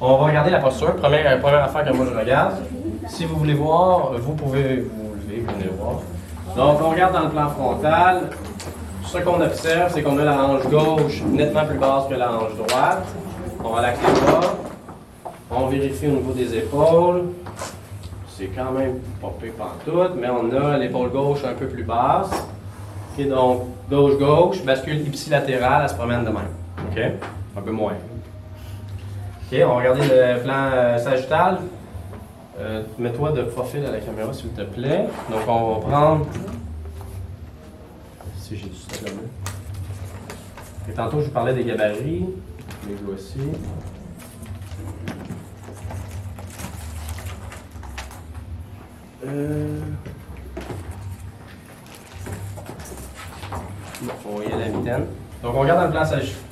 On va regarder la posture. Première, première affaire que moi je regarde. Si vous voulez voir, vous pouvez vous lever, venez voir. Donc, on regarde dans le plan frontal. Ce qu'on observe, c'est qu'on a la hanche gauche nettement plus basse que la hanche droite. On relaxe les bras. On vérifie au niveau des épaules. C'est quand même pas pire pantoute, mais on a l'épaule gauche un peu plus basse. Et donc, gauche-gauche, bascule ipsilatérale, elle se promène de même. OK? Un peu moins. OK, on va regarder le plan euh, sagittal. Euh, Mets-toi de profil à la caméra, s'il te plaît. Donc, on va prendre. Si j'ai du stock là Et tantôt, je vous parlais des gabarits. Les voici. Euh... Bon, on y aller à la mitaine. Donc, on regarde dans le plan sagittal.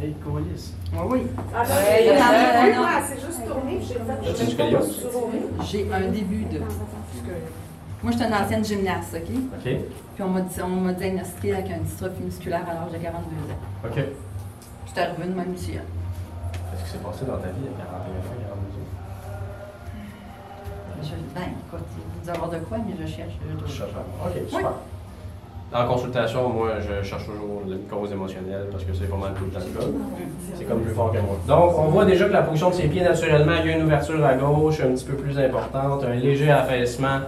Hey, colis. Ah oui. Ah, Ouais, c'est juste tourné, j'ai fait- un début de. Moi, je suis une ancienne gymnaste, OK? OK. Puis on m'a dit- on m'a diagnostiqué avec un dystrophie musculaire à l'âge de 42 ans. OK. J'étais revenue de même ici. hein. Qu'est-ce qui s'est passé dans ta vie à 41 ans, 42 ans? Je, ben, écoute, vous avoir de quoi, mais je cherche. Je cherche à- OK, super. En consultation, moi, je cherche toujours une cause émotionnelle parce que c'est pas mal tout le temps le cas. C'est comme plus fort que moi. Donc, on voit déjà que la position de ses pieds, naturellement, il y a une ouverture à gauche un petit peu plus importante, un léger affaissement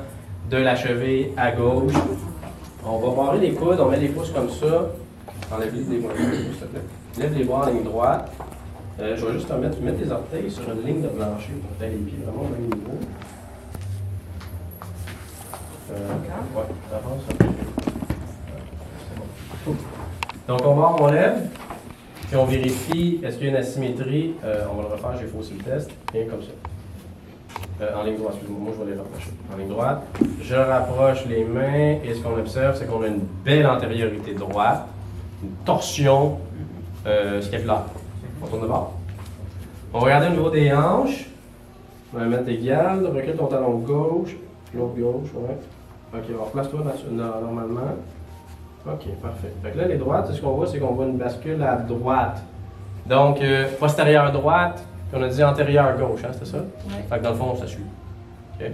de la cheville à gauche. On va barrer les coudes, on met les pouces comme ça. Enlève les bras, s'il te plaît. Lève les bras en ligne droite. Euh, je vais juste te mettre, mettre tes orteils sur une ligne de plancher pour aies les pieds vraiment au même niveau. Euh, ouais, avance un peu. Donc on va, on lève, puis on vérifie est-ce qu'il y a une asymétrie? Euh, on va le refaire, j'ai faussé le test. Bien comme ça. Euh, en ligne droite, excuse-moi, moi je vais les rapprocher. En ligne droite. Je rapproche les mains et ce qu'on observe, c'est qu'on a une belle antériorité droite, une torsion euh, scapulaire. On tourne de bord. On va regarder au niveau des hanches. On va mettre égal. Recule ton talon gauche, l'autre gauche, ouais. Ok, on replace-toi normalement. Ok, parfait. Fait que là, les droites, ce qu'on voit, c'est qu'on voit une bascule à droite. Donc, euh, postérieure droite, puis on a dit antérieure gauche, hein, c'était ça? Ouais. Fait que dans le fond, ça suit. OK?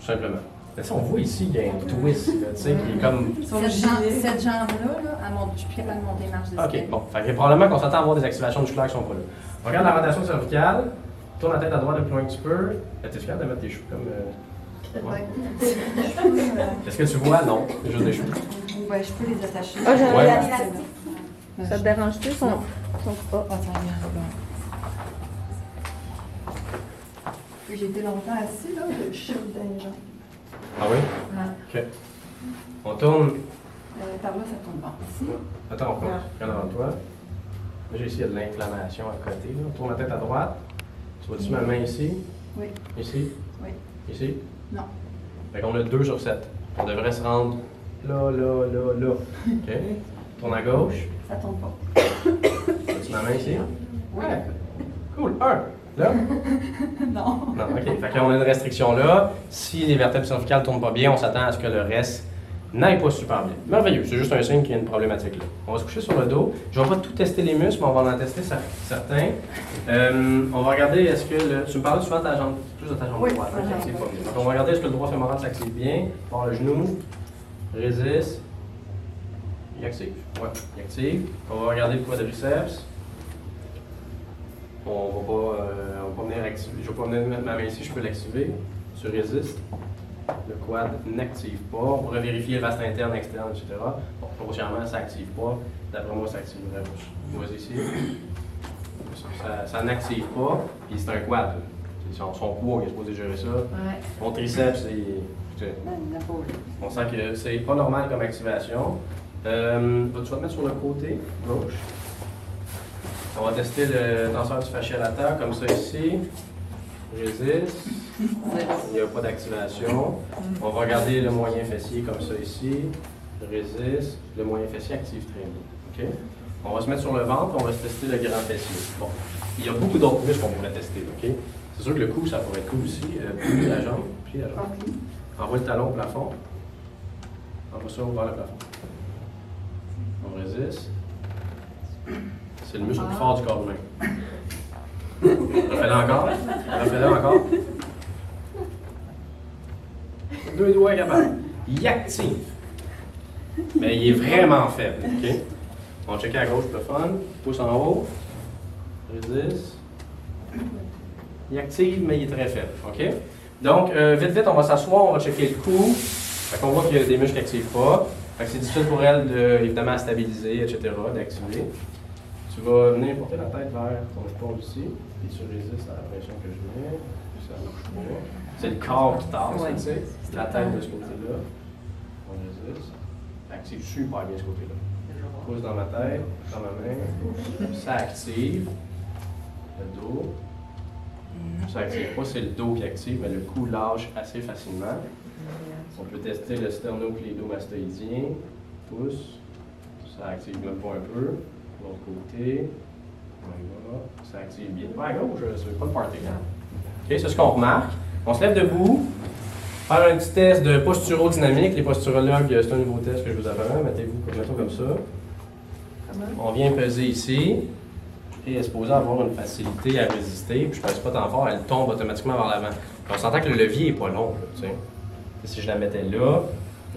Tout simplement. Mais ça, on voit ici, il y a un twist, tu sais, qui est comme. Cette, jambe, cette jambe-là, là, elle monte- je suis plus capable de monter les marches d'escalier. OK, bon. Fait que probablement qu'on s'attend à avoir des activations musculaires qui sont pas là. On regarde la rotation cervicale. Tourne la tête à droite le plus loin que tu peux. T'es capable de mettre tes cheveux comme. euh, Ouais. Est-ce que tu vois? Non. C'est juste des cheveux. Ouais, je peux les attacher. Ah, j'avais Ouais. Ouais, Ça te dérange-tu? Son... Son- oh. Ah, bon. Puis J'ai été longtemps assis, là, je chute dans les jambes. Ah oui? Ouais. OK. On tourne. Euh, par là, ça tombe bon. Ici. Attends, on regarde devant toi. Là, j'ai ici, il y a de l'inflammation à côté. Là. On tourne la tête à droite. Tu vois-tu ma main ici? Oui. Ici? Oui. Ici? Non. Fait qu'on a 2 sur 7. On devrait se rendre là, là, là, là. OK? Tourne à gauche. Ça tombe pas. As-tu ma main ici? Oui. Cool. Un. Là? non. Non, OK. Fait qu'on a une restriction là. Si les vertèbres cervicales ne tournent pas bien, on s'attend à ce que le reste n'aille pas super bien. Merveilleux. C'est juste un signe qu'il y a une problématique là. On va se coucher sur le dos. Je ne vais pas tout tester les muscles, mais on va en tester cer- certains. Euh, on va regarder est-ce que le. Tu me parlais souvent de ta jambe, plus de ta jambe Oui, droite, hein, qui pas bien. Donc, on va regarder est-ce que le droit fémoral s'active bien? Par le genou? Résiste. Il active. Ouais, il active. On va regarder le quadriceps. On va pas, euh, on va pas venir activer. Je vais pas venir mettre ma main ici, je peux l'activer. Tu résistes. Le quad n'active pas. On pourrait vérifier le vaste interne, externe, etc. Bon, grossièrement, ça n'active pas. D'après moi, ça activerait. Moi ici. Ça, ça n'active pas. Puis c'est un quad. Son, son poids qui est supposé gérer ça. Ouais. Mon triceps, c'est. On sent que c'est pas normal comme activation. Euh, Vas-tu vas te mettre sur le côté gauche? On va tester le transfert du fascia latéral comme ça ici. Résiste. Il n'y a pas d'activation. On va regarder le moyen fessier comme ça ici. Résiste. Le moyen fessier active très bien. On va se mettre sur le ventre, on va se tester le grand fessier. Bon. Il y a beaucoup d'autres muscles qu'on pourrait tester. OK? C'est sûr que le cou, ça pourrait être cool aussi. Euh, plie la jambe. Plie la jambe. Envoie le talon au plafond. Envoie ça vers le plafond. On résiste. C'est le muscle le plus fort du corps humain. Fais-le encore. Fais-le encore. Deux doigts capable. Il active. Mais il est vraiment faible. OK? On va checker à gauche le fun. Pouce en haut. Résiste. Il active, mais il est très faible. OK? Donc, euh, vite, vite, on va s'asseoir, on va checker le cou. Fait qu'on voit qu'il y a des muscles qui n'activent pas. Fait que c'est difficile pour elle, de, évidemment, à stabiliser, etc., d'activer. Tu vas venir porter la tête vers ton épaule ici, puis tu résistes à la pression que je mets, puis ça marche pas. C'est le corps qui tasse, Ouais. tu sais. La tête de ce côté-là. On résiste. Active super bien ce côté-là. Pousse dans ma tête, dans ma main. Ça active. Le dos. Ça active pas, c'est le dos qui active, mais le cou lâche assez facilement. On peut tester le sternoclédomastoïdien. Pousse. Ça active même pas un peu. De l'autre côté. Ça active bien. Pas à gauche, c'est pas le party. hein. OK, c'est ce qu'on remarque. On se lève debout. Faire un petit test de posturodynamique. Les posturologues, c'est un nouveau test que je vous apprends. Mettez-vous comme ça. On vient peser ici. Et elle est supposée avoir une facilité à résister. Puis je pèse pas tant fort, elle tombe automatiquement vers l'avant. On s'entend que le levier est pas long, là, tu sais. Si je la mettais là,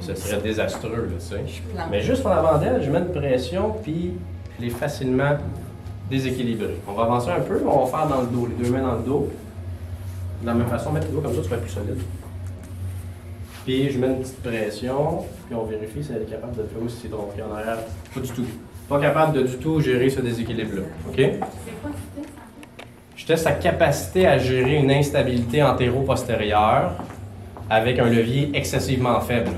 ce serait désastreux, tu sais. Mais juste en avant d'elle, je mets une pression, puis elle est facilement déséquilibrée. On va avancer un peu, mais on va faire dans le dos, les deux mains dans le dos. De la même façon, mettre le dos comme ça, tu vas être plus solide. Puis je mets une petite pression, puis on vérifie si elle est capable de faire aussi donc en arrière. Pas du tout. Pas capable de du tout gérer ce déséquilibre-là. OK? Je teste sa capacité à gérer une instabilité antéro-postérieure avec un levier excessivement faible.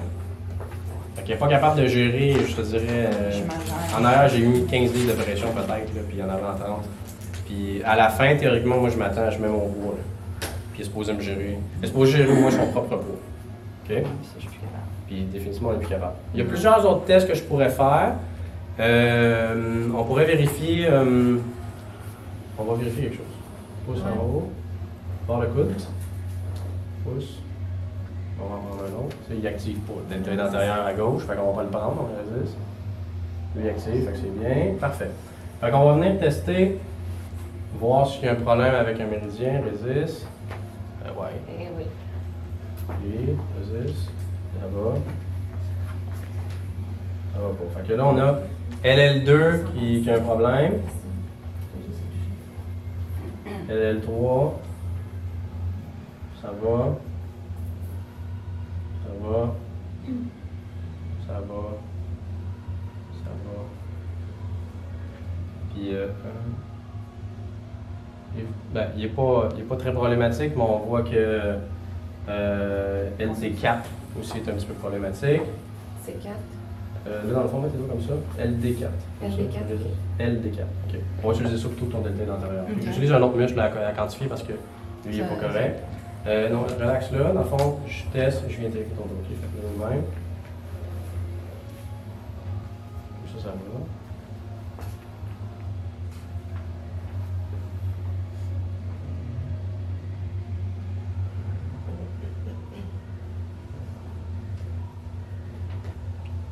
Fait n'est pas capable de gérer, je te dirais. euh, en arrière, j'ai mis 15 livres de pression peut-être, puis en avant 30. Puis à la fin, théoriquement, moi je m'attends, je mets mon poids. Puis il est supposé me gérer. Il est supposé gérer moi son propre poids. OK? Puis définitivement, on est plus capable. Il y a plusieurs autres tests que je pourrais faire. Euh, on pourrait vérifier. euh, on va vérifier quelque chose. Pouce en haut. Barre le coude. Pouce. On va en prendre un autre. Il active pas. L'intérêt d'intérieur à gauche, fait qu'on va pas le prendre, on résiste. Lui il active, fait que c'est bien. Parfait. Fait qu'on va venir tester, voir s'il y a un problème avec un méridien, résiste. Euh, ouais. Eh oui. Oui, résiste. Va. Ça va pas. Fait que là, on a LL2 qui, a un problème. LL3. Ça va. Ça va. Ça va. Ça va. Puis, euh, il, ben, il pas, il est pas très problématique, mais on voit que euh, LD4 aussi est un petit peu problématique. C'est 4. Euh, là, dans le fond, mettez-le comme ça. LD4. Comme ça. LD4, LD4. OK. On va utiliser ça plutôt que ton delta d'intérieur. Ok. J'utilise un autre muscle à, à quantifier parce que lui, il n'est pas correct. Euh, non, relax là. Dans le fond, je teste, je viens t'écrire ton dos. OK, faites-le même. Comme ça, ça va.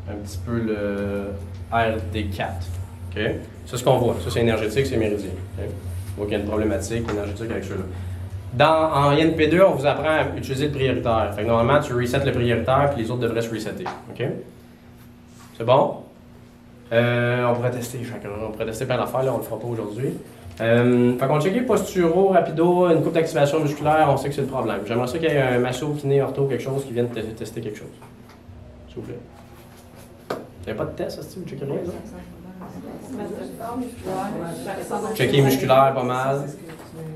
un petit peu le RD4. OK? Ça, c'est ce qu'on voit. Ça, c'est énergétique, c'est méridien. OK? On voit qu'il y a une problématique énergétique avec ceux-là. Dans, en INP2, on vous apprend à utiliser le prioritaire. Fait normalement, tu resets le prioritaire, puis les autres devraient se resetter. OK? C'est bon? Euh, on pourrait tester. Que on pourrait tester par l'affaire, là, on le fera pas aujourd'hui. Euh, fait qu'on checker posturo, rapido, une coupe d'activation musculaire, on sait que c'est le problème. J'aimerais ça qu'il y ait un masso, kiné, ortho, quelque chose qui vienne te- tester quelque chose. S'il vous plaît. Il n'y a pas de test, ça, vous checkez rien, là? Checker musculaire, pas mal.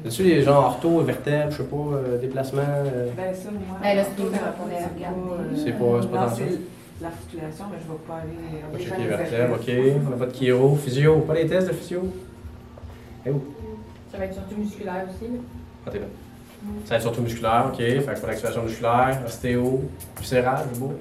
As-tu les gens ortho, vertèbres, je sais pas, euh, déplacement? euh, Ben ça, moi. Ben, là, c'est thérapeutique, regarder. c'est pas- c'est pas dans ça? l'articulation, mais je vais pas aller. On va checker vertèbres, ok. On n'a pas de chiro. Physio, pas les tests de physio? Eh où? Ça va être surtout musculaire aussi. Ah, t'es là. Ça va être surtout musculaire, ok. Fait faut l'activation musculaire, ostéo, viscéral, c'est beau.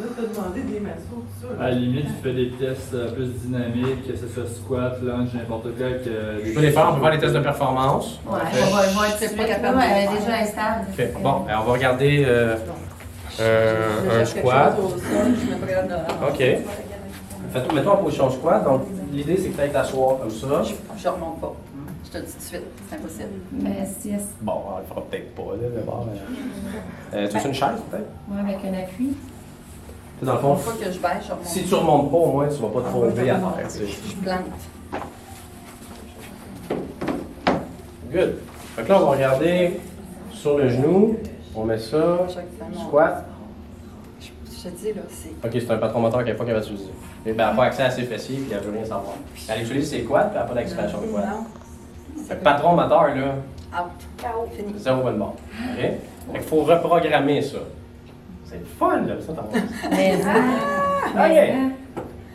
Là, t'as demandé des massos, tout ça. À la limite, tu fais des tests euh, plus dynamiques, que ce soit squat, lunge, n'importe quoi. Que Je peux les faire, on peut faire les tests de performance. Ouais, on va, je de pas capable Elle est déjà instable. Ok, bon, ben, on va regarder euh, un, un squat. Ok. Fais-toi, mets-toi en position squat. Donc, l'idée, c'est que tu ailles t'asseoir comme ça. Je remonte pas. Je te le dis tout de suite, c'est impossible. Mais si elle Bon, on le fera peut-être pas, là, mais bon. euh, euh, tu veux une chaise, peut-être? ouais, avec un appui. Dans le fond, fois que je baisse, je remonte. si tu remontes pas, au moins, tu vas pas te tomber à terre. Je plante. Good. Fait que là, on va regarder sur le genou. On met ça. Squat. Je, je te dis, là, c'est. Ok, c'est un patron moteur qui n'a pas capable d'utiliser. Et ben, elle n'a pas accès à ses fessiers puis elle veut rien savoir. Elle utilise ses quads puis elle n'a pas d'activation de que patron moteur, là, Out. Fini. zéro bonne barre. OK? Fait qu'il faut reprogrammer ça. C'est le fun, là, ça, Mais OK.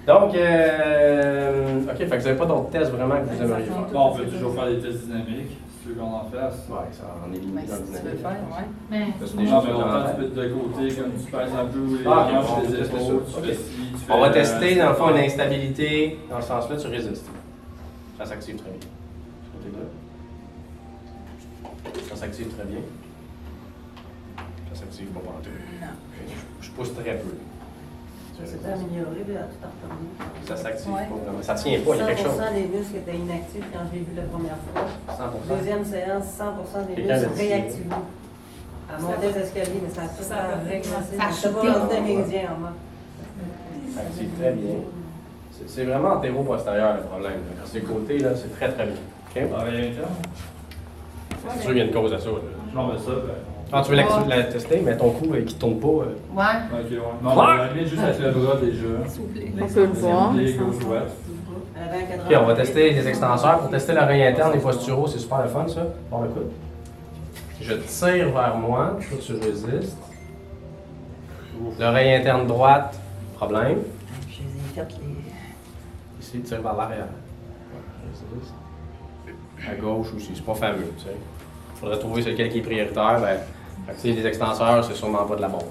Donc, euh, OK, fait que vous n'avez pas d'autres tests vraiment que vous aimeriez faire. Bon, on peut toujours faire des tests dynamiques, si tu veux qu'on en fasse. Ouais, ça en est limité le si tu veux dynamique. faire, ouais. Mais c'est des Non, choses mais longtemps, tu peux te de côté, comme tu pèses un peu les Ah, les va tester épaules, tu fais ci, tu On va fais, tester, euh, dans le fond, une instabilité. Dans ce sens-là, tu résistes. Ça s'active très bien. Ce côté-là. Ça s'active très bien. Ça s'active pas partout. Non. Pousse très peu. Ça s'est amélioré, puis à tout retourné. Ça s'active Ouais. pas vraiment. Ça tient pas, il y a quelque chose. 100% des muscles étaient inactifs quand je l'ai vu la première fois. 100%. Deuxième séance, 100% des muscles dit. réactivés. À monter les escaliers, mais ça a tout Ça a ça pas des méridien en moi. Ça active très bien. C'est- vraiment antéro-postérieur le problème. là. Quand c'est côté, là, c'est très très bien. OK? Ah? C'est sûr qu'il y a une cause à ça. là. Non, mais ça, ben. Ah, tu veux la tester, mais ton cou euh, qui tourne pas. euh, ouais. Ok, ouais. Non, mais la limite juste avec le bras déjà. S'il vous plaît. On peut le voir. Ok, on va tester les extenseurs. Pour tester l'oreille interne, les posturaux, c'est super le fun ça. Bon, écoute. Je tire vers moi, toi tu résistes. L'oreille interne droite, problème. Je les ai faites les. Ici, tire vers l'arrière. Résiste. À gauche aussi, c'est pas fameux, tu sais. Faudrait trouver lequel qui est prioritaire. Ben, fait que, les extenseurs, c'est sûrement pas de la bombe.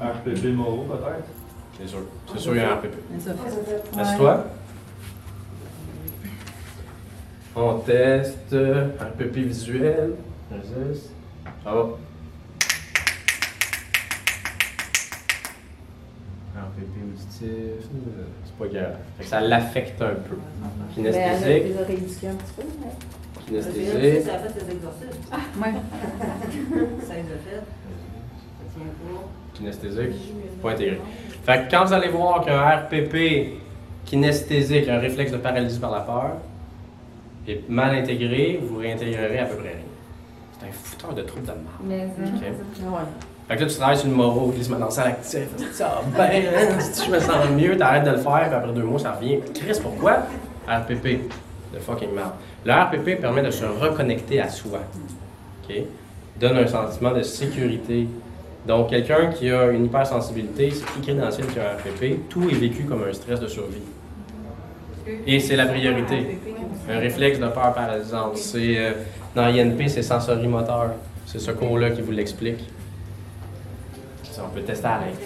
là. Un pépé moraux, peut-être? C'est sûr. C'est sûr, il y a un RPP. Mais ça fait. Assieds-toi. On teste un RPP visuel. Ça va. RPP auditif. C'est pas grave. Fait que ça l'affecte un peu. Mais elle a Kinesthésique. Kinesthésique. Ça a fait des exercices. Ouais. Ça les a fait. Ça tient pas. Kinesthésique. Pas intégré. Fait que quand vous allez voir qu'un RPP kinesthésique, un réflexe de paralysie par la peur, est mal intégré, vous réintégrerez à peu près rien. C'est un fouteur de troubles de marde. Mais Ok. Ouais. Fait que là, tu travailles sur le moraux, glissement dans salle actif. Ça va bien, si je me sens mieux, t'arrêtes de le faire, puis après deux mois, ça revient. Chris, pourquoi? RPP. De fucking merde. Le RPP permet de se reconnecter à soi. Donne un sentiment de sécurité. Donc, quelqu'un qui a une hypersensibilité, c'est écrit dans le ciel qui a un RPP, tout est vécu comme un stress de survie. Et c'est la priorité. Un réflexe de peur paralysante. C'est, euh, dans INP, c'est sensorimoteur. C'est ce cours-là qui vous l'explique. Ça, on peut tester à l'aide.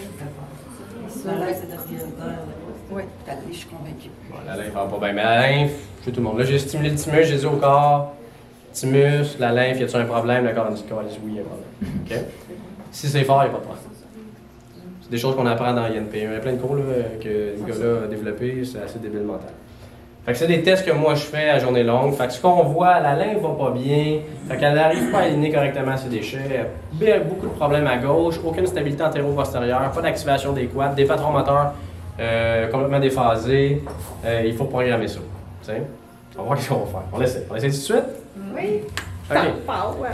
Prioritaire. Oui, je suis convaincue. La lymphe va pas bien. Mais la lymphe, chez tout le monde. Là, j'ai stimulé le thymus, j'ai dit au corps, thymus, la lymphe, y a-t-il un problème? Le corps a dit, oui, il y a un problème. Si c'est fort, il n'y a pas de problème. C'est des choses qu'on apprend dans INP. Il y a plein de cours là, que Nicolas a développé, c'est assez débile mental. Fait que c'est des tests que moi je fais à journée longue. Fait que ce qu'on voit, la lymphe va pas bien. Fait qu'elle n'arrive pas à éliminer correctement ses déchets. Beaucoup de problèmes à gauche, aucune stabilité antéro-postérieure, pas d'activation des quads, des patrons moteurs euh, complètement déphasés. Euh, il faut programmer ça. Tu sais? On va voir ce qu'on va faire. On essaie. On essaie tout de suite? Oui. OK.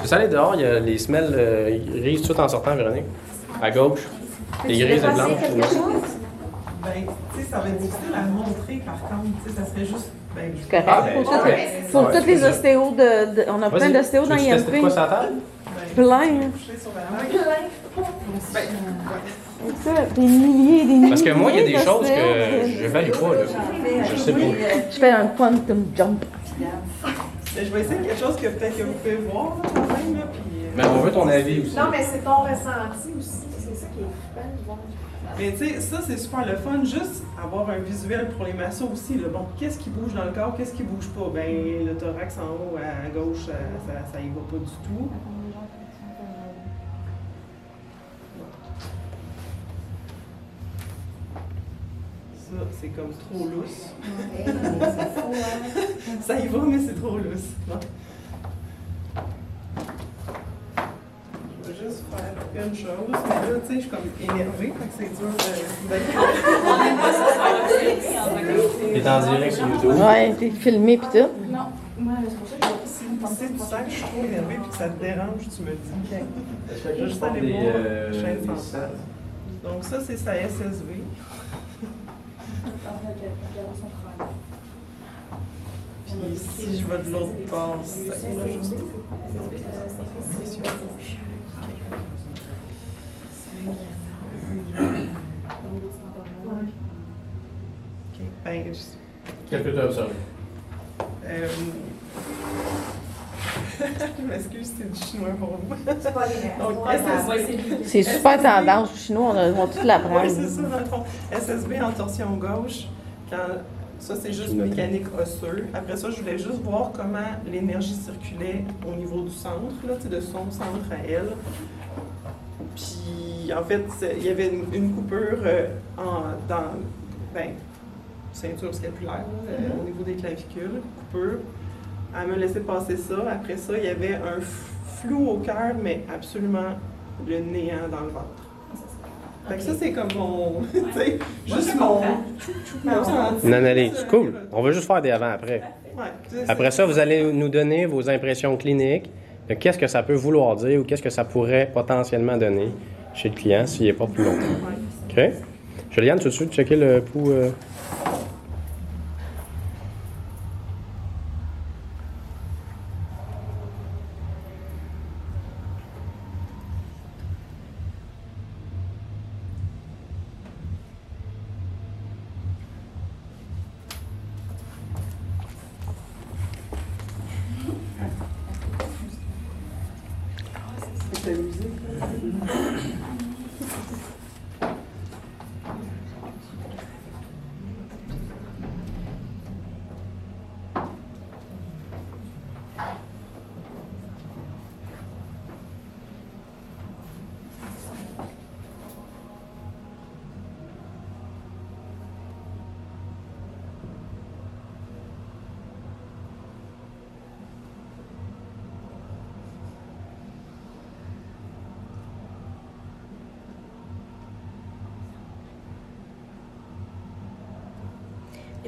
Tu sais aller dehors, il y a les semelles euh, grises tout en sortant, Véronique. À gauche. Les Tu grises et blanches. quelque chose? Ben, tu sais, ça va être difficile à montrer par contre. Tu sais, ça serait juste. Ben, je- Correct. Ah, ben, pour c'est toutes, correct. pour Ouais, toutes les ostéos de, de- On a plein d'ostéos dans Tu IMP. quoi sur la table? ben, Plein. hein. Ça, Des milliers, des milliers. Parce que moi, il y a des choses que je value pas, là. Je sais pas. Je fais un quantum jump. Je vais essayer quelque chose que peut-être que vous pouvez voir là, quand même. Là, puis, euh, Mais on veut ton avis aussi. Non, mais c'est ton ressenti aussi. C'est ça qui est fun. Mais tu sais, ça c'est super le fun, juste avoir un visuel pour les massos aussi. Là. Bon, qu'est-ce qui bouge dans le corps, qu'est-ce qui bouge pas? Ben, le thorax en haut à gauche, ça, ça, ça y va pas du tout. c'est comme trop lousse. Hein. ça y va, mais c'est trop lousse. Je vais juste faire une chose, mais là, tu sais, je suis comme énervée, fait que c'est dur de. T'es en direct sur YouTube? Ouais, t'es filmé pis tout? Non, moi, c'est pour ça que si tu sens que je suis trop énervée puis que ça te dérange, tu me dis. Je vais juste aller voir la chaîne Donc, ça, c'est sa SSV. Puis si je vais de l'autre bord, ça. Ok, ben, Qu'est-ce que tu as observé? je m'excuse, c'est du chinois pour vous. C'est pas. C'est super tendance chinois, on va tout l'apprendre. Oui, c'est ça, dans le fond. SSB en torsion gauche, quand, ça c'est juste mécanique osseuse. Après ça, je voulais juste voir comment l'énergie circulait au niveau du centre, là, de son centre à elle. Puis, en fait, il y avait une, une coupure euh, en, dans, ben, ceinture scapulaire, là, euh, au niveau des clavicules, coupure. Elle me laissait passer ça. Après ça, il y avait un flou au cœur, mais absolument le néant dans le ventre. Fait que ça, c'est comme mon. tu sais, juste mon. Une analyse. Cool. On va juste faire des avant-après. Ouais, Après ça, vous allez nous donner vos impressions cliniques de qu'est-ce que ça peut vouloir dire ou qu'est-ce que ça pourrait potentiellement donner chez le client s'il n'est pas plus longtemps. Ouais. OK? Juliane, tu veux checker le pouls? euh?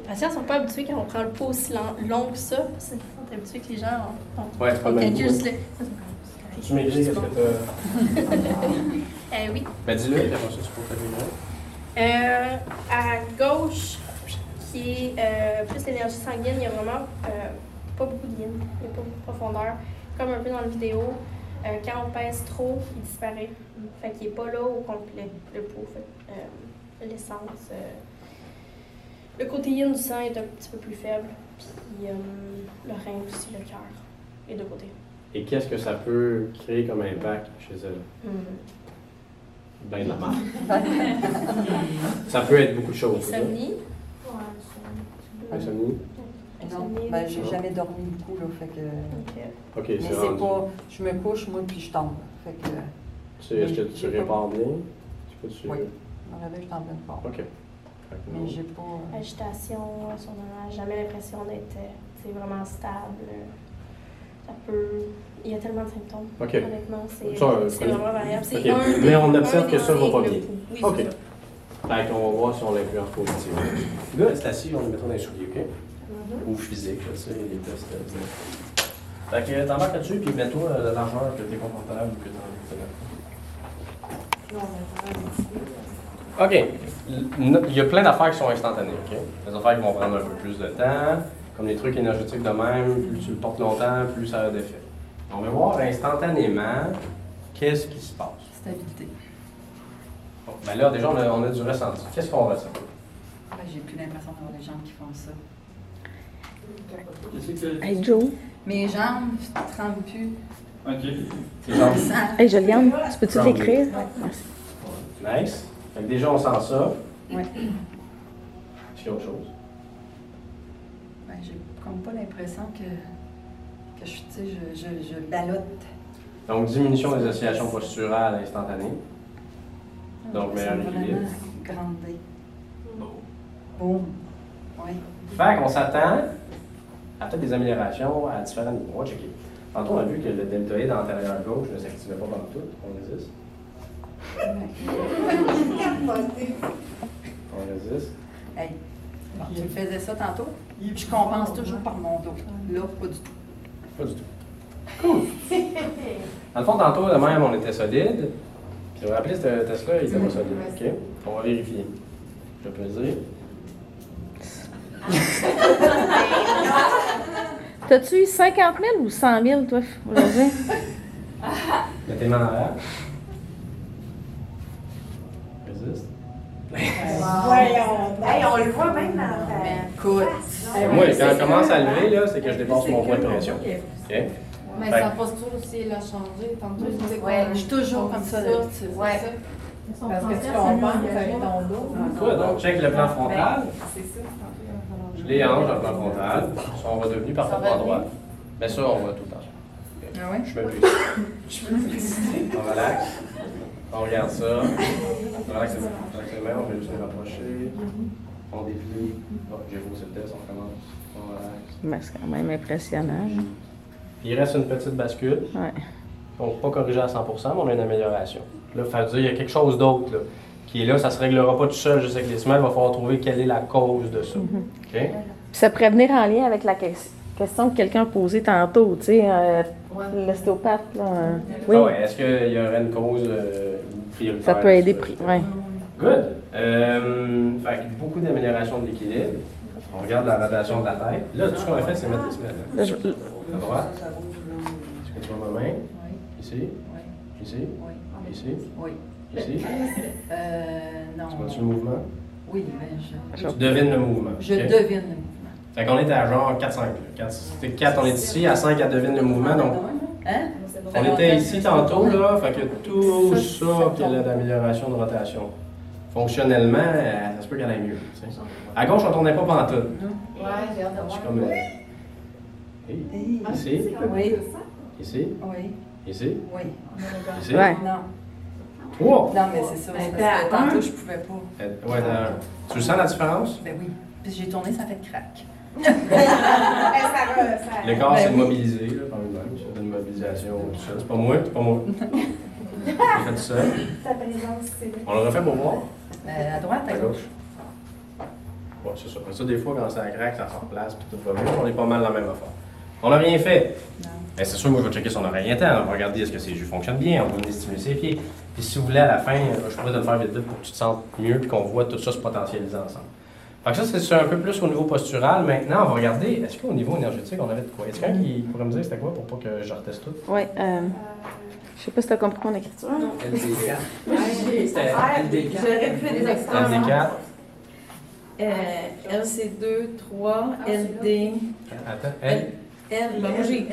Patients sont pas habitués quand on prend le pot aussi long, long que ça. parce qu'ils sont habitués que les gens on, on- Ouais, c'est pas on le même calcule le- Tu m'écris, qu'est-ce que tu Euh, oui. Ben, dis-le, puis après ça, tu peux Euh, à gauche, qui est euh, plus l'énergie sanguine, il y a vraiment euh, pas beaucoup de yin, il n'y a pas beaucoup de profondeur. Comme un peu dans la vidéo, euh, quand on pèse trop, il disparaît. Fait qu'il n'est pas là au complet, le pot. Fait, euh, l'essence. Le côté yin du sang est un petit peu plus faible. Puis euh, le rein aussi, le cœur, les deux côtés. Et qu'est-ce que ça peut créer comme impact chez elle? Ben normal. ça peut être beaucoup de choses. c'est ça? Insomnie? Insomnie? Non, ben, j'ai jamais dormi beaucoup, là, fait que... Mais c'est pas... Je me couche, moi, puis je tombe. Fait que... Tu- Est-ce que tu répares bien? Tu peux-tu... Oui. Je me réveille, je suis en pleine forme. Ok. Mais non. j'ai pas... euh, Agitation, somnolence, jamais l'impression d'être euh, vraiment stable. Ça peut. Il y a tellement de symptômes. Ok. Honnêtement, c'est Ça, euh, vraiment variable. C'est Ok. un Mais on observe que ça va pas bien. Oui, Ok. ça. Fait qu'on va voir si on l'influence positive. Là, c'est assis, on le mettra dans les souliers, OK? Ou physique, là, tu sais, il y a des tests. euh, Fait que t'embarques là-dessus, puis mets-toi euh, la largeur que t'es confortable ou que t'as envie de OK. Il y a plein d'affaires qui sont instantanées, OK? Des affaires qui vont prendre un peu plus de temps, comme les trucs énergétiques de même, plus tu le portes longtemps, plus ça a d'effet. On va voir instantanément qu'est-ce qui se passe. Stabilité. Bon, ben là, déjà, on a, on a du ressenti. Qu'est-ce qu'on ressent? Ben, J'ai plus l'impression d'avoir des jambes qui font ça. Qu'est-ce que Hey Joe. Mes jambes ne tremblent plus. Ok. Tes jambes. Hey Juliane, tu peux-tu l'écrire? Nice. Fait que déjà, on sent ça. Ouais. Est-ce qu'il y a autre chose? Ben, j'ai comme pas l'impression que, que je, tu sais, je, je, je ballotte. Donc, diminution des oscillations posturales instantanées. Donc, me sens meilleur équilibre. vraiment grandée. Boum. Oui. Fait qu'on s'attend à peut-être des améliorations à différents niveaux. On va checker. Tantôt, on a vu que le deltoïde antérieur gauche ne s'activait pas pendant tout. On résiste. On résiste. Hey, bon, tu me faisais ça tantôt? Je compense toujours par mon dos. Là, pas du tout. Pas du tout. Cool. Dans le fond, tantôt, de même, on était solide. Puis vous vous rappelez, ce test-là, il était pas solide. OK? On va vérifier. Je peux dire. T'as-tu eu 50 000 ou 100 000, toi, aujourd'hui? Mettez les mains en arrière. Résiste. Voyons. Hey, on le voit même dans ta... Écoute. Moi, quand je commence à lever, là, c'est que je dépasse mon point de pression. OK? Mais sa posture aussi, elle a changé. Tantôt, je disais Ouais, je suis toujours comme ça. Ouais. Parce que tu comprends que ton dos. Quoi, donc, check le plan frontal. C'est ça. Je les hanche dans le plan frontal. On va devenir parfaitement droit. Mais ça, on va tout le temps. Ah ouais? Je me plus. On relaxe. On regarde ça. On relaxe les relaxe les mains, on va juste les rapprocher. On déplie. Bon, j'ai faussé le test, on commence. On relaxe. Ben, c'est quand même impressionnant. Puis il reste une petite bascule. Ouais. Donc, pas corrigé à 100%, mais on a une amélioration. Là, il faut dire, il y a quelque chose d'autre là, qui est là. Ça ne se réglera pas tout seul juste avec les semelles. Il va falloir trouver quelle est la cause de ça. OK? Puis ça pourrait venir en lien avec la que- question que quelqu'un a posée tantôt, tu sais, euh, l'ostéopathe, là. euh, oui, Ah ouais, Est-ce qu'il y aurait une cause euh, prioritaire? ça peut aider. pri- Ouais. Good. Euh, fait que beaucoup d'amélioration de l'équilibre. On regarde la rotation de la tête. Là, tout ce qu'on a fait, c'est mettre des semelles. Là, À droite. Est-ce que tu vois ma main? Ici? Ici? Oui. Ici? Oui. Ici? Euh, non. Tu vois-tu le mouvement? Oui, mais je, Tu devines le mouvement. je devine le mouvement. Fait qu'on est à genre 4-5. là. Quatre- C'était 4, on est ici. À 5, elle devine le mouvement. Donc, Hein? on était ici tantôt, là. Fait que tout ça, qu'il y a d'amélioration de rotation. Fonctionnellement, euh, ça se peut qu'elle aille mieux. tu sais. À gauche, on tournait pas pantoute. Ouais, j'ai hâte de voir. comme. euh, hey, Ici, Oui. ici, Oui. ici, Oui. ici? Ouais. Non. Trois. Non, mais c'est ça. c'est parce que tantôt, je pouvais pas. Euh, Ouais, Tu le sens la différence? Ben oui. Puis j'ai tourné, ça fait crack. Ça va, ça... Le corps, Ben c'est oui. mobilisé, là, par lui-même. C'est une mobilisation, tout ça. C'est pas moi, c'est pas moi. J'ai fait tout seul. Ta présence, c'est... On le refait pour voir? Euh, à droite, à À gauche. gauche. Ouais, c'est ça. Ça, des fois, quand ça craque, ça se replace, puis tout va bien. On est pas mal dans la même affaire. On n'a rien fait. Non. Ben, c'est sûr, moi, je vais checker son oriental. On va regarder est-ce que ses jus fonctionnent bien? On va venir stimuler ses pieds. Puis si vous voulez, à la fin, je pourrais te le faire vite vite pour que tu te sentes mieux puis qu'on voit tout ça se potentialiser ensemble. Que ça, c'est un peu plus au niveau postural. Maintenant, on va regarder, est-ce qu'au niveau énergétique, on avait de quoi? Est-ce qu'il y qui pourrait me dire c'était quoi pour pas que je reteste tout? Ouais, euh, je sais pas si t'as compris mon écriture. LD4. C'était LD4. J'aurais pu faire des extraits. LD4. Euh, LC2, 3, LD. Attends, L. L, ben moi j'ai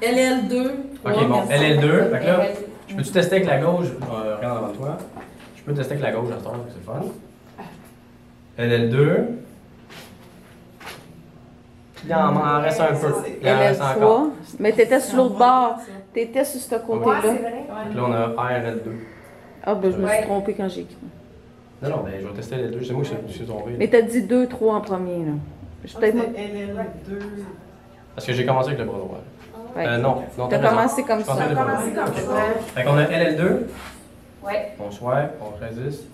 LL2, 3. Ok, bon, merci. LL2. Fait que là, je peux-tu tester avec la gauche? Euh, regarde devant toi. Je peux tester avec la gauche à ce temps, c'est fun. LL2. Il en m'en reste un peu. Il en reste encore. LL3, mais t'étais sur l'autre bord. T'étais sur ce Ouais, côté-là. c'est vrai. Donc là, on a RL2. Ah, ben je me suis Ouais. trompée quand j'ai écrit. Non, non, ben, je vais tester les deux. C'est moi qui suis- suis tombé. Mais t'as dit 2, 3 en premier, là. Je suis peut-être moi. LL2. Parce que j'ai commencé avec le bras droit. Ouais. Euh, non, non, T'as commencé comme ça. bras Commencé comme ça. Fait qu'on a LL2, Ouais, on swipe, on résiste.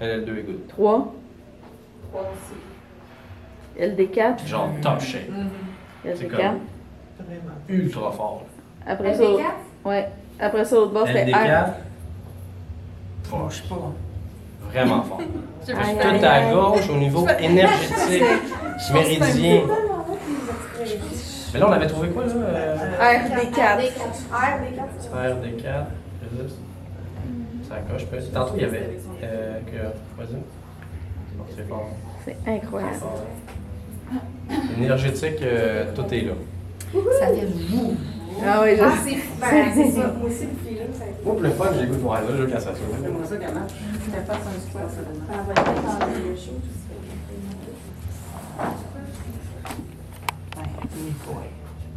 LL2 est good. 3, 3 aussi. LD4, Genre top shape. C'est LD4. comme Vraiment. ultra fort. Après ça, LD4? ouais. Après ça, l'autre bord, c'était R. LD4, Je sais pas. vraiment fort. Aïe. Tout à gauche au niveau énergétique, méridien. Mais là, on avait trouvé quoi, là? Euh, RD4. RD4. RD4, résiste. Ça? Coche. Tantôt, il y avait. Euh, que... Vas-y. C'est fort. C'est incroyable. Énergétique, euh, tout est là. Ça fait mou. Ah oui, Ah, je c'est ben, c'est ça. Moi aussi, le ça a. Moi, le fun, j'ai goût de voir là, je veux qu'à ça soit. Ok,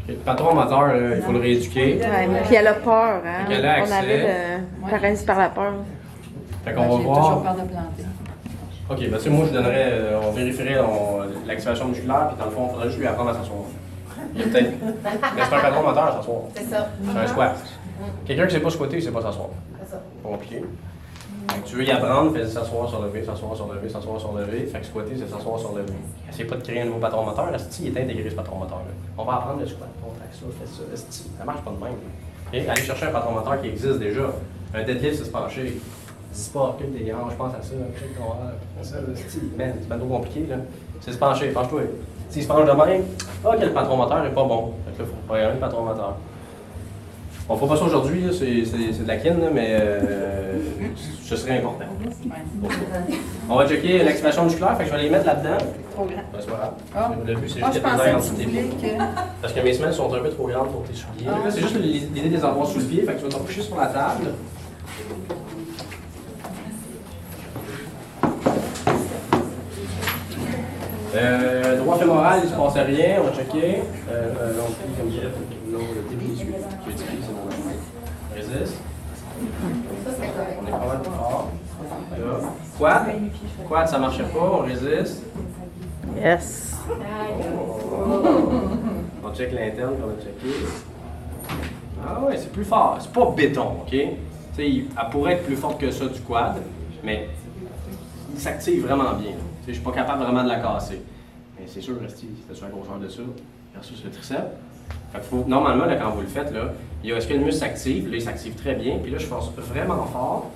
Le patron moteur, là, il faut le rééduquer. Ouais, mais puis elle a peur, hein. Fait qu'elle a On avait le paralysie par la peur. Fait qu'on va J'ai voir. toujours peur de planter. Ok, ben tu sais, moi je donnerais, euh, on vérifierait on- l'activation musculaire, puis dans le fond, il faudrait juste lui apprendre à s'asseoir. Il y a peut-être. Mais c'est un patron moteur, s'asseoir. C'est ça. C'est un squat. Quelqu'un qui ne sait pas squatter, il ne sait pas s'asseoir. C'est ça. Compliqué. Que tu veux y apprendre, fais s'asseoir, sur lever, s'asseoir, sur lever, s'asseoir, sur lever. Fait que squatter, c'est s'asseoir, sur lever. Essaye pas de créer un nouveau patron moteur. Esti, il est intégré ce patron moteur-là. On va apprendre le squat. On fait ça, fait ça. Esti, ça marche pas de même. Allez chercher un patron moteur qui existe déjà. Un deadlift, c'est se pencher. Dis pas, que des hanches, je pense à ça. man, c'est pas trop compliqué, là. C'est se pencher, penche-toi. S'il se penche de même, ah, que le patron moteur est pas bon. Fait que là, faut regarder le patron moteur. On fera pas ça aujourd'hui, là, c'est c'est- c'est de la kin, là, mais euh, ce serait important. On va checker l'expression musculaire, fait que je vais les mettre là-dedans. Trop grand. Ben, c'est pas grave. Ah. Le but, c'est Moi, juste de que tu de que. Parce que mes semelles sont un peu trop grandes pour tes souliers. Ah. Là, c'est juste l'idée des avoir sous le pied, fait que tu vas te coucher sur la table. Euh, droit fémoral, il ne se passait rien, on va checker. Euh, euh, pli comme ça, non, le début qui est utilisé, c'est mon. Résiste. On est pas mal fort. Quad? Quad, ça marchait pas, on résiste. Yes. On check l'interne qu'on a checké. Ah ouais, c'est plus fort. C'est pas béton, OK? Tu sais, il- elle pourrait être plus forte que ça du quad, mais il s'active vraiment bien. Je suis pas capable vraiment de la casser. Mais c'est sûr, Resti, c'était sur la grosseur de ça, versus le triceps. Fait normalement, là, quand vous le faites, là, il y a, est-ce que le muscle s'active? Là, il s'active très bien. Puis là, je force vraiment fort.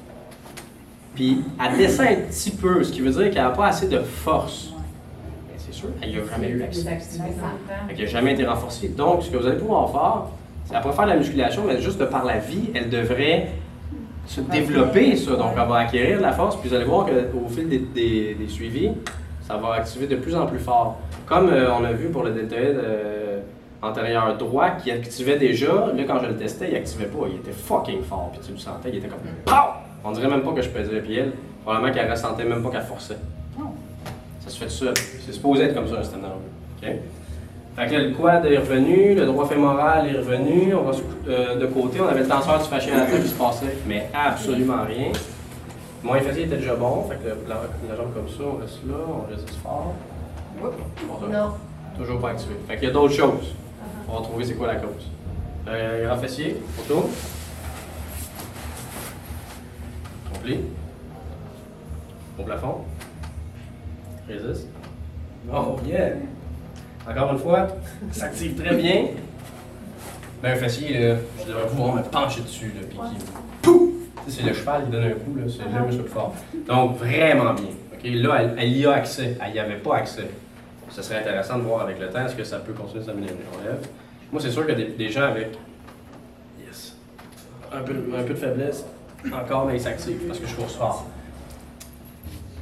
Puis elle descend un petit peu, ce qui veut dire qu'elle n'a pas assez de force. Mais c'est sûr, elle n'y a jamais eu accès. Qu'elle n'a jamais été renforcée. Donc, ce que vous allez pouvoir faire, c'est pourrait faire de la musculation, mais juste de par la vie, elle devrait se développer, ça. Donc, elle va acquérir de la force, puis vous allez voir qu'au fil des, des- des suivis, ça va activer de plus en plus fort. Comme euh, on a vu pour le deltoïde euh, antérieur droit, qui activait déjà, là, quand je le testais, il activait pas. Il était fucking fort, puis tu le sentais, il était comme POW! On dirait même pas que je pesais, puis elle, probablement qu'elle ressentait même pas qu'elle forçait. Ça se fait tout seul. C'est supposé être comme ça, un système nerveux. OK? Fait que là, le quad est revenu, le droit fémoral est revenu, on va se- euh, de côté, on avait le tenseur du fascia latéral qui se passait, mais absolument rien. Mon fessier était déjà bon, fait que la, la jambe comme ça, on reste là, on résiste fort. Bon, ça, Non. Toujours pas activé. Fait qu'il y a d'autres choses. On va trouver c'est quoi la cause. Euh, grand fessier, photo. Complet. Au plafond. Résiste. Oh yeah! Encore une fois, ça s'active très bien. Ben, un fessier, là, je devrais pouvoir me pencher dessus, là, puis qui- Pouf! C'est le cheval qui donne un coup, là, c'est le muscle plus fort. Donc, vraiment bien. Là, elle, elle y a accès. Elle n'y avait pas accès. Ce serait intéressant de voir avec le temps, est-ce que ça peut continuer de s'améliorer. Moi, c'est sûr que des, des gens avec yes, un, peu, un peu de faiblesse, encore, mais ils s'activent parce que je force fort.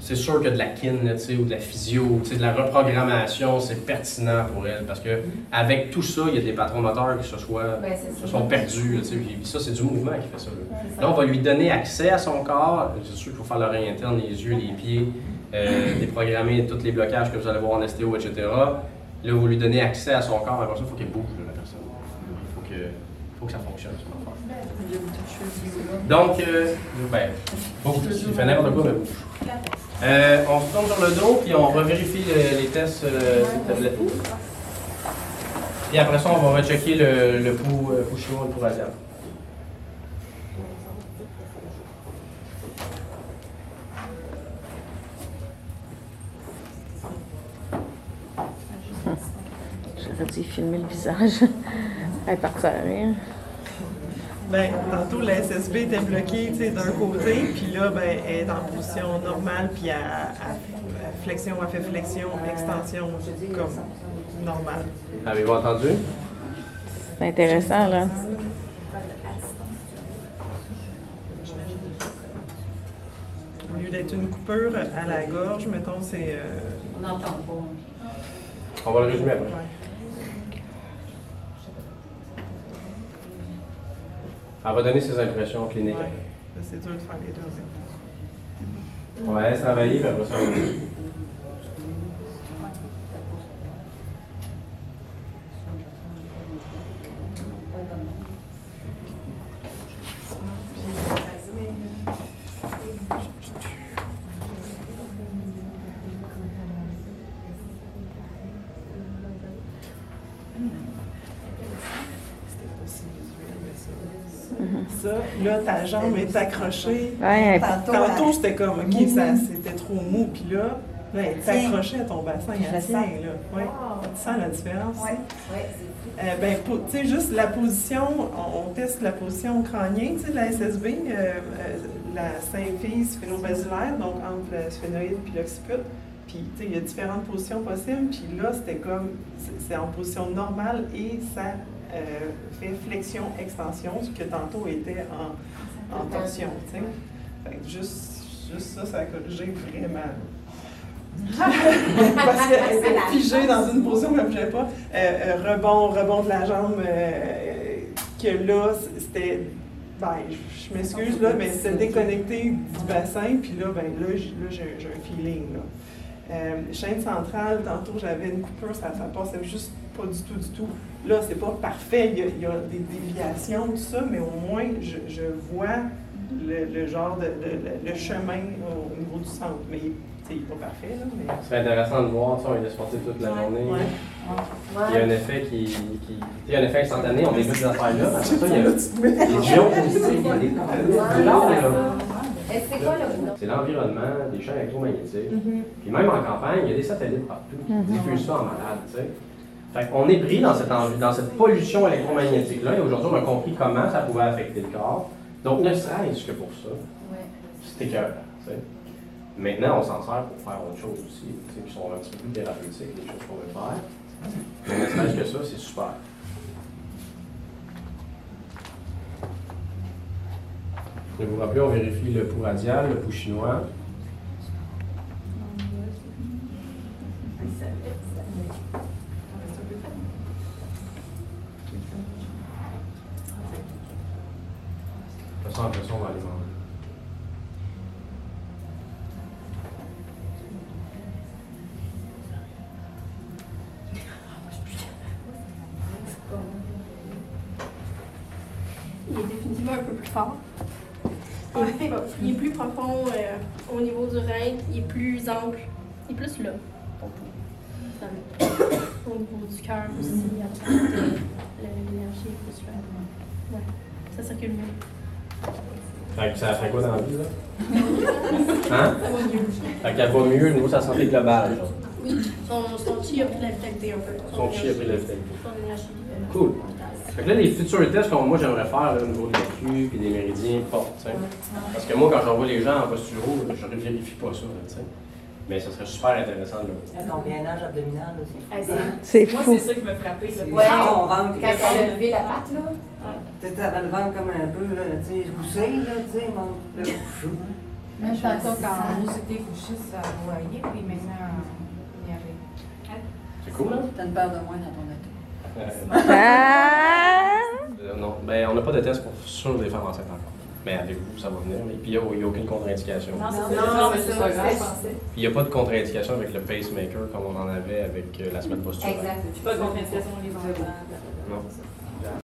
C'est sûr que de la kin, là, ou de la physio, de la reprogrammation, c'est pertinent pour elle parce que avec tout ça, il y a des patrons moteurs qui se, soient, Ben, se sont perdus. là, ça, c'est du mouvement qui fait ça. Là. Là, on va lui donner accès à son corps. C'est sûr qu'il faut faire l'oreille interne, les yeux, les pieds, euh, déprogrammer tous les blocages que vous allez voir en STO, etc. Là, vous lui donnez accès à son corps. Après ça, il faut qu'il bouge, la personne. Il faut que, faut que ça fonctionne, son affaire. Donc, euh, ben, bouge. Il fait n'importe quoi, mais bouge. Euh, on se tourne sur le dos, puis on revérifie le- les tests euh, tablette. Et après ça, on va rechecker le, le pouls, euh, chinois et le pouls. J'aurais dû filmer le visage. Elle partie à rire. Ben, tantôt, la SSB était bloquée tu sais, d'un côté, puis là, ben, elle est en position normale, puis elle, elle- elle- flexion, elle fait flexion, extension, comme normale. Avez-vous entendu? C'est intéressant, là. Au lieu d'être une coupure à la gorge, mettons, c'est. euh, On n'entend pas. On va le résumer après. Elle va donner ses impressions cliniques. ouais. Là, C'est dur de faire les deux. On va laisser travailler, puis après ça, on Là, ta jambe est accrochée. Ouais, Tantôt, Tantôt, c'était comme, OK, ça, c'était trop mou. Puis là, là, elle est accrochée à ton bassin. Elle tient, là. Ouais. Tu sens la différence? C'est Euh, ben, tu sais, juste la position, on, on teste la position crânienne, tu sais, de la SSB, euh, euh, la symphyse sphénobasilaire, donc entre le sphénoïde puis l'occiput. Puis, tu sais, il y a différentes positions possibles. Puis là, c'était comme, c'est c'est en position normale et ça fait flexion-extension, ce que tantôt était en, en sais. Fait que juste, juste ça, ça a corrigé vraiment. Parce qu'elle était figée dans une position qu'elle ne bougeait pas. Euh, euh, rebond, rebond de la jambe, euh, que là, c'était. Ben, je m'excuse, là, mais c'était déconnecté du bassin, puis là, ben, là, j'ai j'ai un feeling, là. Euh, chaîne centrale, tantôt, j'avais une coupure, ça, ça passait juste pas du tout, du tout. Là, c'est pas parfait, il y, a, il y a des déviations, tout ça, mais au moins, je, je vois le, le genre de, de- le, le chemin au, au niveau du centre. Mais, tu sais, il n'est pas parfait, là, mais... Ce serait intéressant de voir, tu sais, on est sportif toute la journée. Ouais. Il y a un effet qui. qui il y a un effet instantané, on débute des affaires-là. Après ça, il y a des géos positifs, il y a des c'est c'est C'est l'environnement, des champs électromagnétiques. Mhm. Puis même en campagne, il y a des satellites partout qui Mhm. diffusent ça en malade, tu sais. Fait qu'on est pris dans cette, envi- dans cette pollution électromagnétique-là, et aujourd'hui, on a compris comment ça pouvait affecter le corps. Donc, ne serait-ce que pour ça, c'était cœur. Maintenant, on s'en sert pour faire autre chose aussi, qui sont un petit peu plus thérapeutiques, des choses qu'on veut faire. Mais ne serait-ce que ça, c'est super. Et vous vous rappelez, on vérifie le pouls radial, le pouls chinois. Il est plus ample, il est plus là. Au niveau du cœur aussi, après, euh, l'énergie est plus là. Ouais, ça circule mieux. Fait que ça fait quoi dans la vie, là? Hein? Ça va mieux. Fait qu'elle va mieux au niveau de sa santé globale. genre. Oui, son, son chi a pris la vitalité un peu. Son chi a pris la vitalité. Son énergie. euh, Cool. Fait que là, les futurs tests que moi j'aimerais faire là, au niveau de l'AQ et des méridiens portes, tu sais. Parce que moi, quand j'envoie les gens en posturo, je ne vérifie pas ça, là, tu sais. Mais ça serait super intéressant de le d'âge abdominal aussi? Ah, c'est- C'est Moi, fou. c'est ça qui m'a frappé. là. Ouais. on rentre. Quand elle a levé la patte, là. Peut-être elle avait le ventre comme un peu, là, tu sais, poussé, là, tu sais, mon. Même tantôt, quand j'étais couchée, ça voyait, puis maintenant, il y avait. C'est cool, là? t'as une paire de moins dans ton auto. Euh, Ah! euh, non, ben, on n'a pas de test pour sur les femmes enceintes encore. Mais avec vous, ça va venir. Mais puis, il n'y a, aucune contre-indication. Non, Non, mais c'est pas grave. Puis, il n'y a pas de contre-indication avec le pacemaker comme on en avait avec euh, la semaine posturale. Exact. Pas de contre-indication, les enfants. Non.